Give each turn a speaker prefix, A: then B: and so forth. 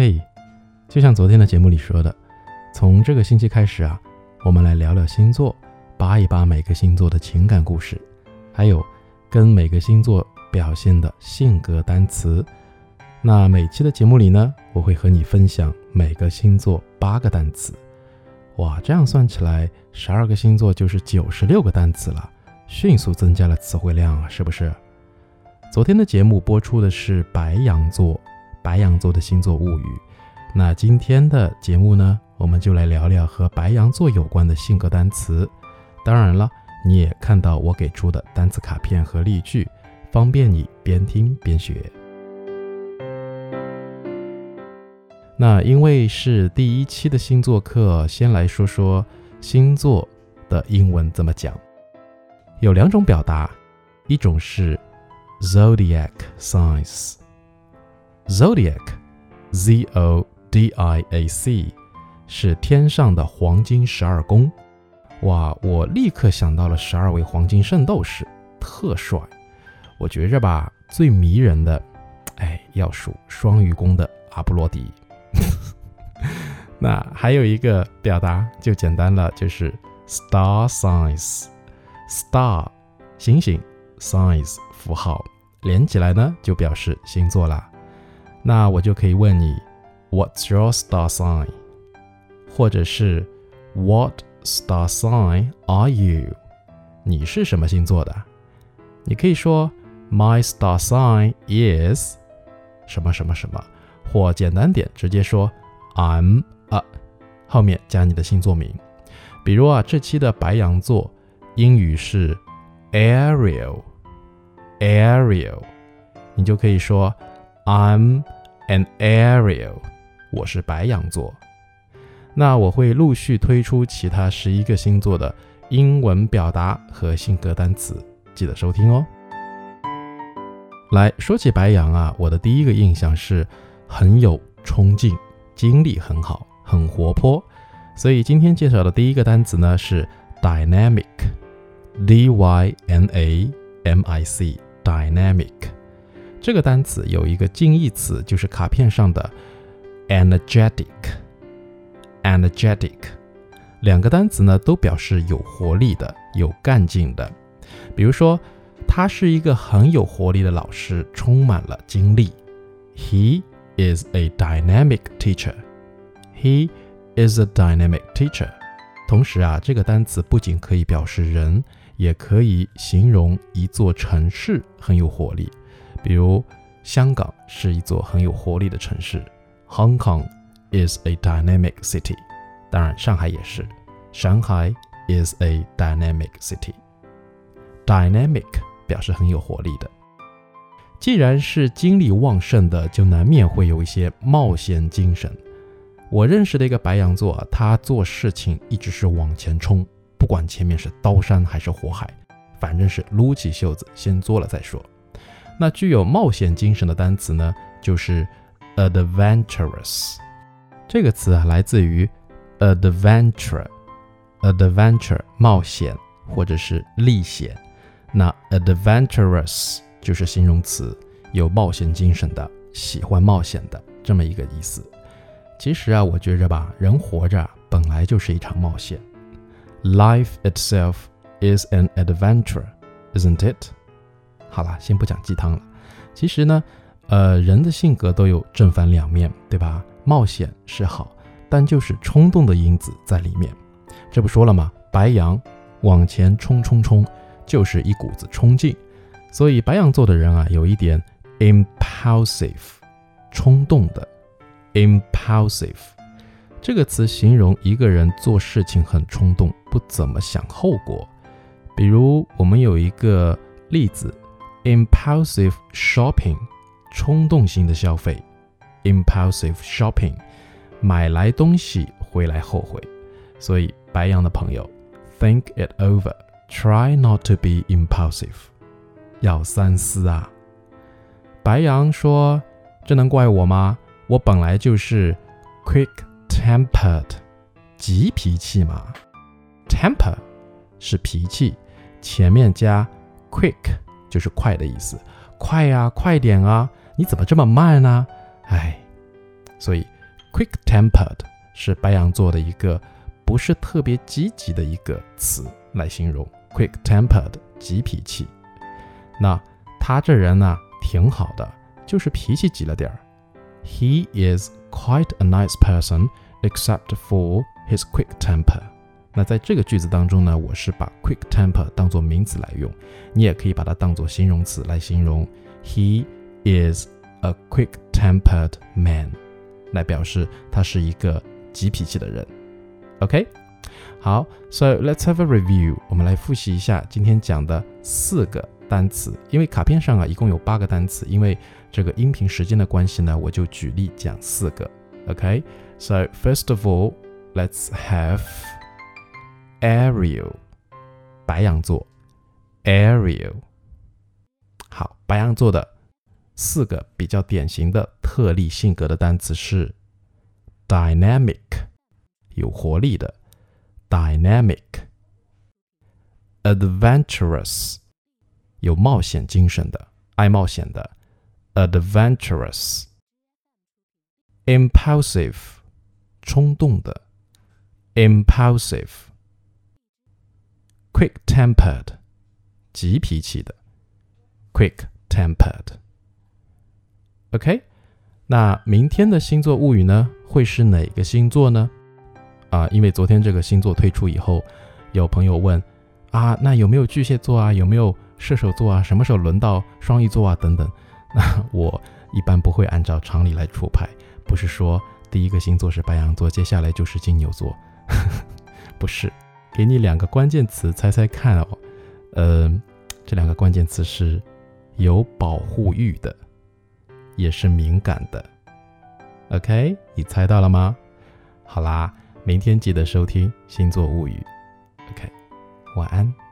A: 嘿，就像昨天的节目里说的，从这个星期开始啊，我们来聊聊星座，扒一扒每个星座的情感故事，还有跟每个星座表现的性格单词。那每期的节目里呢，我会和你分享每个星座八个单词。哇，这样算起来，十二个星座就是九十六个单词了，迅速增加了词汇量啊，是不是？昨天的节目播出的是白羊座。白羊座的星座物语，那今天的节目呢，我们就来聊聊和白羊座有关的性格单词。当然了，你也看到我给出的单词卡片和例句，方便你边听边学。那因为是第一期的星座课，先来说说星座的英文怎么讲。有两种表达，一种是 zodiac signs。Zodiac，Z-O-D-I-A-C，是天上的黄金十二宫。哇，我立刻想到了十二位黄金圣斗士，特帅。我觉着吧，最迷人的，哎，要数双鱼宫的阿波罗迪。那还有一个表达就简单了，就是 star signs，star 星星，signs 符号连起来呢，就表示星座啦。那我就可以问你，What's your star sign？或者是 What star sign are you？你是什么星座的？你可以说 My star sign is 什么什么什么，或简单点直接说 I'm a，后面加你的星座名。比如啊，这期的白羊座英语是 Ariel，Ariel，你就可以说。 I'm an Ariel，我是白羊座。那我会陆续推出其他十一个星座的英文表达和性格单词，记得收听哦。来说起白羊啊，我的第一个印象是很有冲劲，精力很好，很活泼。所以今天介绍的第一个单词呢是 dynamic，D Y N A M I C，dynamic。这个单词有一个近义词，就是卡片上的 energetic，energetic，两个单词呢都表示有活力的、有干劲的。比如说，他是一个很有活力的老师，充满了精力。He is a dynamic teacher. He is a dynamic teacher. 同时啊，这个单词不仅可以表示人，也可以形容一座城市很有活力。比如，香港是一座很有活力的城市。Hong Kong is a dynamic city。当然，上海也是。Shanghai is a dynamic city。Dynamic 表示很有活力的。既然是精力旺盛的，就难免会有一些冒险精神。我认识的一个白羊座，他做事情一直是往前冲，不管前面是刀山还是火海，反正是撸起袖子先做了再说。那具有冒险精神的单词呢，就是 adventurous。这个词啊，来自于 adventure，adventure 冒险或者是历险。那 adventurous 就是形容词，有冒险精神的，喜欢冒险的这么一个意思。其实啊，我觉着吧，人活着本来就是一场冒险。Life itself is an adventure, isn't it? 好了，先不讲鸡汤了。其实呢，呃，人的性格都有正反两面，对吧？冒险是好，但就是冲动的因子在里面。这不说了吗？白羊往前冲冲冲，就是一股子冲劲。所以白羊座的人啊，有一点 impulsive，冲动的 impulsive 这个词形容一个人做事情很冲动，不怎么想后果。比如我们有一个例子。Impulsive shopping，冲动性的消费。Impulsive shopping，买来东西回来后悔。所以白羊的朋友，think it over，try not to be impulsive，要三思啊。白羊说：“这能怪我吗？我本来就是 quick-tempered，急脾气嘛。Temper 是脾气，前面加 quick。”就是快的意思，快呀，快点啊！你怎么这么慢呢？哎，所以 quick-tempered 是白羊座的一个不是特别积极的一个词来形容 quick-tempered 急脾气。那他这人呢挺好的，就是脾气急了点儿。He is quite a nice person, except for his quick temper. 那在这个句子当中呢，我是把 quick temper 当做名词来用，你也可以把它当做形容词来形容。He is a quick-tempered man，来表示他是一个急脾气的人。OK，好，So let's have a review。我们来复习一下今天讲的四个单词。因为卡片上啊一共有八个单词，因为这个音频时间的关系呢，我就举例讲四个。OK，So first of all，let's have Ariel，白羊座，Ariel。好，白羊座的四个比较典型的特例性格的单词是 dynamic，有活力的；dynamic，adventurous，有冒险精神的，爱冒险的；adventurous，impulsive，冲动的；impulsive。quick-tempered，急脾气的；quick-tempered。OK，那明天的星座物语呢，会是哪个星座呢？啊，因为昨天这个星座推出以后，有朋友问啊，那有没有巨蟹座啊？有没有射手座啊？什么时候轮到双鱼座啊？等等。那我一般不会按照常理来出牌，不是说第一个星座是白羊座，接下来就是金牛座，不是。给你两个关键词，猜猜看哦。呃，这两个关键词是有保护欲的，也是敏感的。OK，你猜到了吗？好啦，明天记得收听《星座物语》。OK，晚安。